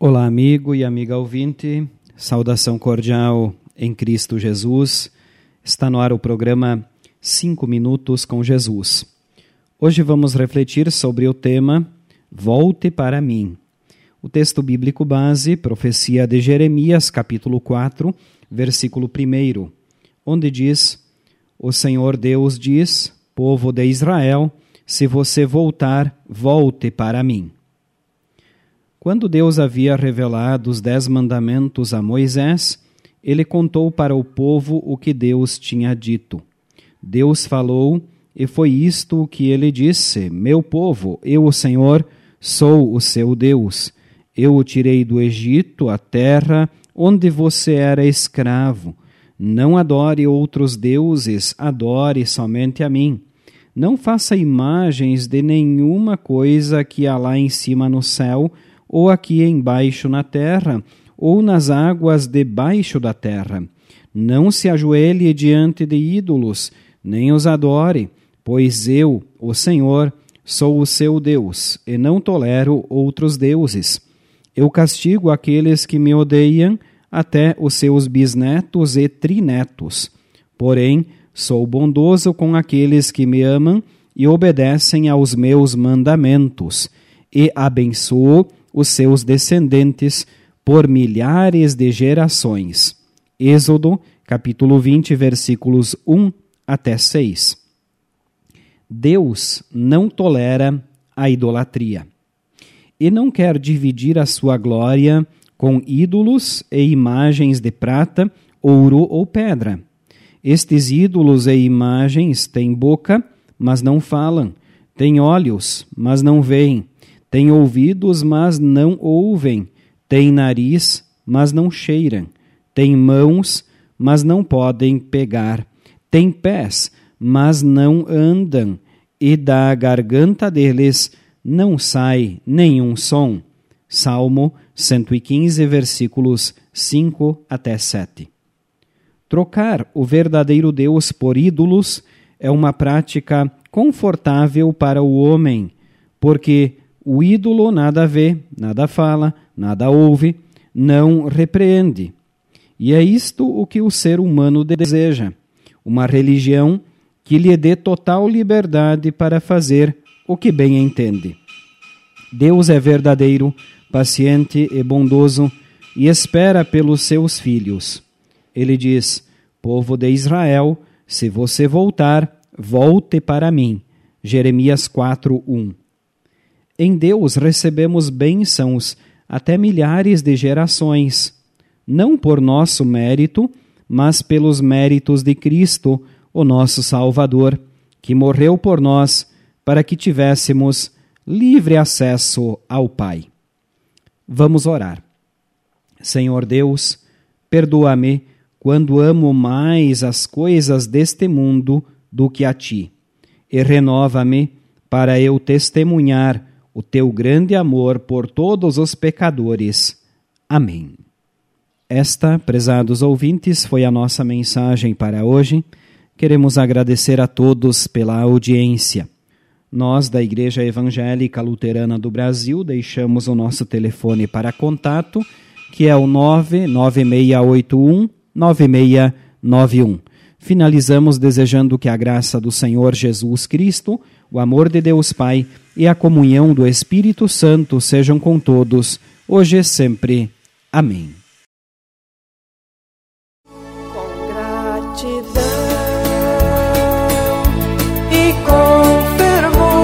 Amigo e amiga ouvinte, saudação cordial em Cristo Jesus. Está no ar o programa 5 Minutos com Jesus. Hoje vamos refletir sobre o tema Volte para mim. O texto bíblico base, profecia de Jeremias, capítulo 4, versículo 1, onde diz: O Senhor Deus diz, povo de Israel, se você voltar, volte para mim. Quando Deus havia revelado os dez mandamentos a Moisés, ele contou para o povo o que Deus tinha dito. Deus falou, e foi isto o que ele disse: Meu povo, eu, o Senhor, sou o seu Deus. Eu o tirei do Egito, a terra onde você era escravo. Não adore outros deuses, adore somente a mim. Não faça imagens de nenhuma coisa que há lá em cima no céu ou aqui embaixo na terra, ou nas águas debaixo da terra. Não se ajoelhe diante de ídolos, nem os adore, pois eu, o Senhor, sou o seu Deus, e não tolero outros deuses. Eu castigo aqueles que me odeiam, até os seus bisnetos e trinetos. Porém, sou bondoso com aqueles que me amam e obedecem aos meus mandamentos, e abençoo os seus descendentes por milhares de gerações. Êxodo, capítulo 20, versículos 1 até 6. Deus não tolera a idolatria e não quer dividir a sua glória com ídolos e imagens de prata, ouro ou pedra. Estes ídolos e imagens têm boca, mas não falam, têm olhos, mas não veem, Têm ouvidos, mas não ouvem. Têm nariz, mas não cheiram. Têm mãos, mas não podem pegar. Têm pés, mas não andam. E da garganta deles não sai nenhum som. Salmo 115, versículos 5 até 7. Trocar o verdadeiro Deus por ídolos é uma prática confortável para o homem, porque o ídolo nada vê, nada fala, nada ouve, não repreende. E é isto o que o ser humano deseja: uma religião que lhe dê total liberdade para fazer o que bem entende. Deus é verdadeiro, paciente e bondoso e espera pelos seus filhos. Ele diz: Povo de Israel, se você voltar, volte para mim. Jeremias 4:1. Em Deus recebemos bênçãos até milhares de gerações, não por nosso mérito, mas pelos méritos de Cristo, o nosso Salvador, que morreu por nós para que tivéssemos livre acesso ao Pai. Vamos orar. Senhor Deus, perdoa-me quando amo mais as coisas deste mundo do que a ti, e renova-me para eu testemunhar o teu grande amor por todos os pecadores. Amém. Esta, prezados ouvintes, foi a nossa mensagem para hoje. Queremos agradecer a todos pela audiência. Nós, da Igreja Evangélica Luterana do Brasil, deixamos o nosso telefone para contato, que é o 99681 9691. Finalizamos desejando que a graça do Senhor Jesus Cristo o amor de Deus Pai e a comunhão do Espírito Santo sejam com todos, hoje e sempre. Amém. Com gratidão e com fervor,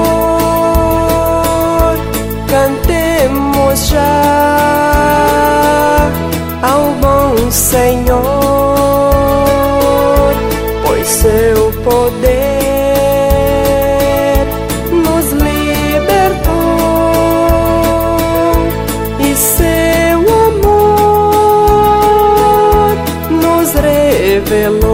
cantemos já ao Senhor, pois seu poder pelo